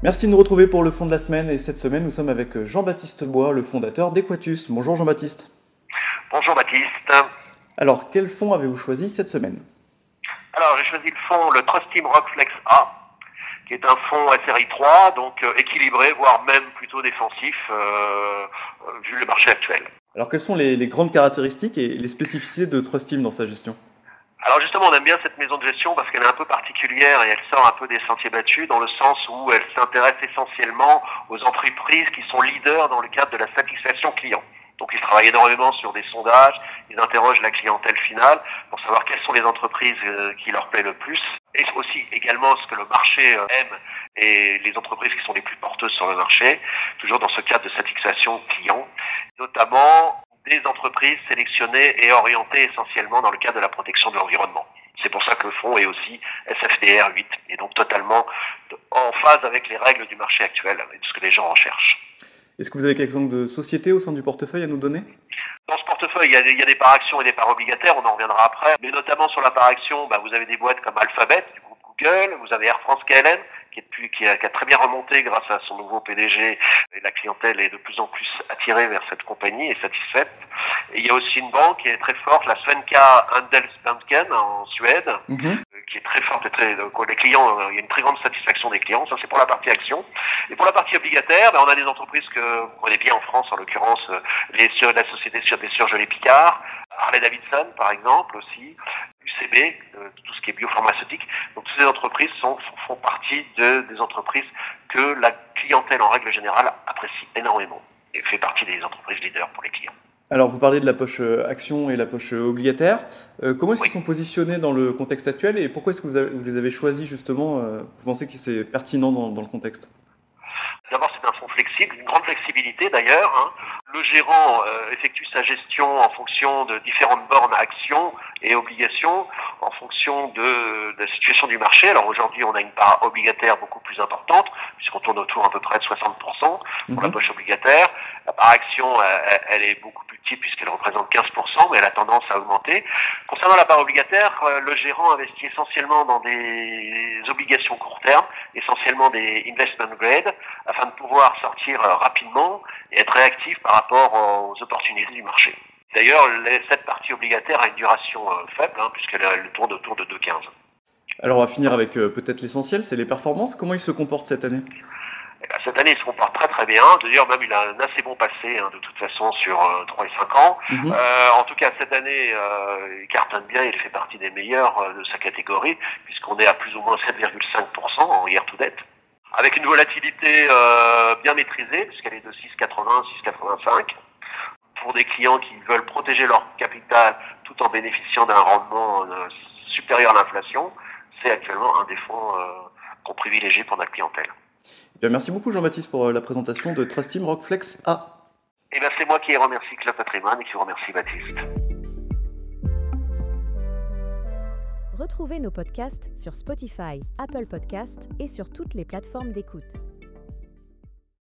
Merci de nous retrouver pour le fond de la semaine et cette semaine nous sommes avec Jean-Baptiste Bois, le fondateur d'Equatus. Bonjour Jean-Baptiste. Bonjour Baptiste. Alors quel fonds avez-vous choisi cette semaine? Alors j'ai choisi le fonds, le Trust Team Rockflex A, qui est un fonds SRI 3, donc euh, équilibré, voire même plutôt défensif, euh, euh, vu le marché actuel. Alors quelles sont les, les, grandes caractéristiques et les spécificités de Trust Team dans sa gestion? Alors justement, on aime bien cette maison de gestion parce qu'elle est un peu particulière et elle sort un peu des sentiers battus dans le sens où elle s'intéresse essentiellement aux entreprises qui sont leaders dans le cadre de la satisfaction client. Donc ils travaillent énormément sur des sondages, ils interrogent la clientèle finale pour savoir quelles sont les entreprises euh, qui leur plaît le plus et aussi également ce que le marché euh, aime et les entreprises qui sont les plus porteuses sur le marché, toujours dans ce cadre de satisfaction client, notamment des entreprises sélectionnées et orientées essentiellement dans le cadre de la protection de l'environnement. C'est pour ça que le fonds est aussi SFDR 8 et donc totalement en phase avec les règles du marché actuel et de ce que les gens recherchent. Est-ce que vous avez quelques exemples de sociétés au sein du portefeuille à nous donner? Dans ce portefeuille, il y, a des, il y, a des, parts actions et des parts obligataires, on en reviendra après. Mais notamment sur la part action, bah, vous avez des boîtes comme Alphabet, du groupe Google, vous avez Air France KLM, qui, est qui, a, qui a très bien remonté grâce à son nouveau PDG. Et la clientèle est de plus en plus attirée vers cette compagnie et satisfaite. Et il y a aussi une banque qui est très forte, la Svenka Handelsbanken en Suède, mm -hmm qui est très forte et très, les clients, il y a une très grande satisfaction des clients. Ça, c'est pour la partie action. Et pour la partie obligataire, ben, on a des entreprises que vous connaissez bien en France, en l'occurrence, les, la société des surgelés Picard, Harley Davidson, par exemple, aussi, UCB, euh, tout ce qui est biopharmaceutique. Donc, toutes ces entreprises sont, font partie de, des entreprises que la clientèle, en règle générale, apprécie énormément et fait partie des entreprises leaders pour les clients. Alors, vous parlez de la poche action et la poche obligataire. Euh, comment est-ce qu'ils sont positionnés dans le contexte actuel et pourquoi est-ce que vous, avez, vous, les avez choisis justement euh, Vous pensez que c'est pertinent dans, dans, le contexte? D'abord, c'est un fonds flexible, une grande flexibilité d'ailleurs. Hein. Le gérant euh, effectue sa gestion en fonction de différentes bornes actions et obligations, en fonction de, de la situation du marché. Alors aujourd'hui, on a une part obligataire beaucoup plus importante, puisqu'on tourne autour à peu près de 60% pour mmh. la poche obligataire. La part action, elle, elle est beaucoup plus puisqu'elle représente 15%, mais elle a tendance à augmenter. Concernant la part obligataire, le gérant investit essentiellement dans des obligations court terme, essentiellement des investment grade, afin de pouvoir sortir rapidement et être réactif par rapport aux opportunités du marché. D'ailleurs, cette partie obligataire a une duration faible, hein, puisqu'elle tourne autour de 2,15. Alors on va finir avec euh, peut-être l'essentiel, c'est les performances. Comment ils se comportent cette année? Cette année, il se comporte très très bien. D'ailleurs, même il a un assez bon passé hein, de toute façon sur euh, 3 et 5 ans. Mm -hmm. euh, en tout cas, cette année, euh, il cartonne bien. Il fait partie des meilleurs euh, de sa catégorie puisqu'on est à plus ou moins 7,5% en year to date. Avec une volatilité euh, bien maîtrisée puisqu'elle est de 6,80 6,85 pour des clients qui veulent protéger leur capital tout en bénéficiant d'un rendement euh, supérieur à l'inflation. C'est actuellement un des fonds qu'on privilégie pour notre clientèle. Bien, merci beaucoup Jean-Baptiste pour la présentation de Trust Team Rockflex A. Et bien c'est moi qui remercie Club Patrimoine et qui remercie Baptiste. Retrouvez nos podcasts sur Spotify, Apple Podcasts et sur toutes les plateformes d'écoute.